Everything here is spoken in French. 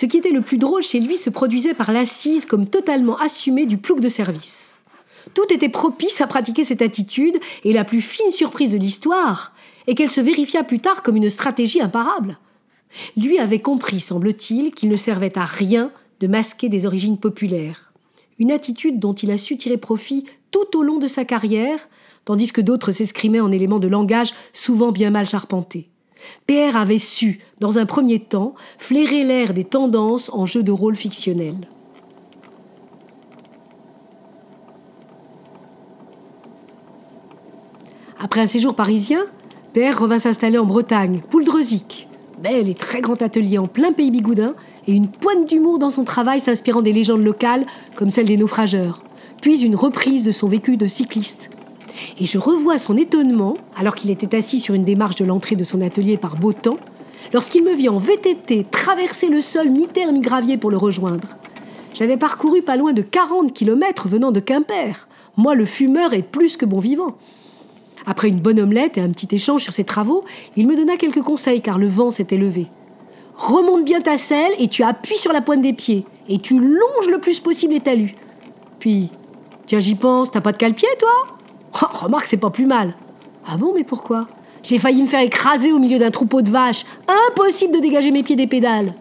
Ce qui était le plus drôle chez lui se produisait par l'assise comme totalement assumée du plouc de service. Tout était propice à pratiquer cette attitude, et la plus fine surprise de l'histoire est qu'elle se vérifia plus tard comme une stratégie imparable. Lui avait compris, semble-t-il, qu'il ne servait à rien de masquer des origines populaires, une attitude dont il a su tirer profit tout au long de sa carrière, tandis que d'autres s'escrimaient en éléments de langage souvent bien mal charpentés. PR avait su, dans un premier temps, flairer l'air des tendances en jeu de rôle fictionnel. Après un séjour parisien, PR revint s'installer en Bretagne, Pouldreuzic. Bel et très grand atelier en plein pays bigoudin et une pointe d'humour dans son travail s'inspirant des légendes locales comme celle des naufrageurs, puis une reprise de son vécu de cycliste. Et je revois son étonnement, alors qu'il était assis sur une démarche de l'entrée de son atelier par beau temps, lorsqu'il me vit en VTT traverser le sol mi-terre mi-gravier pour le rejoindre. J'avais parcouru pas loin de 40 kilomètres venant de Quimper. Moi, le fumeur, est plus que bon vivant. Après une bonne omelette et un petit échange sur ses travaux, il me donna quelques conseils car le vent s'était levé. Remonte bien ta selle et tu appuies sur la pointe des pieds. Et tu longes le plus possible les talus. Puis, tiens, j'y pense, t'as pas de cale-pied, toi? Oh, Remarque, c'est pas plus mal. Ah bon, mais pourquoi? J'ai failli me faire écraser au milieu d'un troupeau de vaches. Impossible de dégager mes pieds des pédales.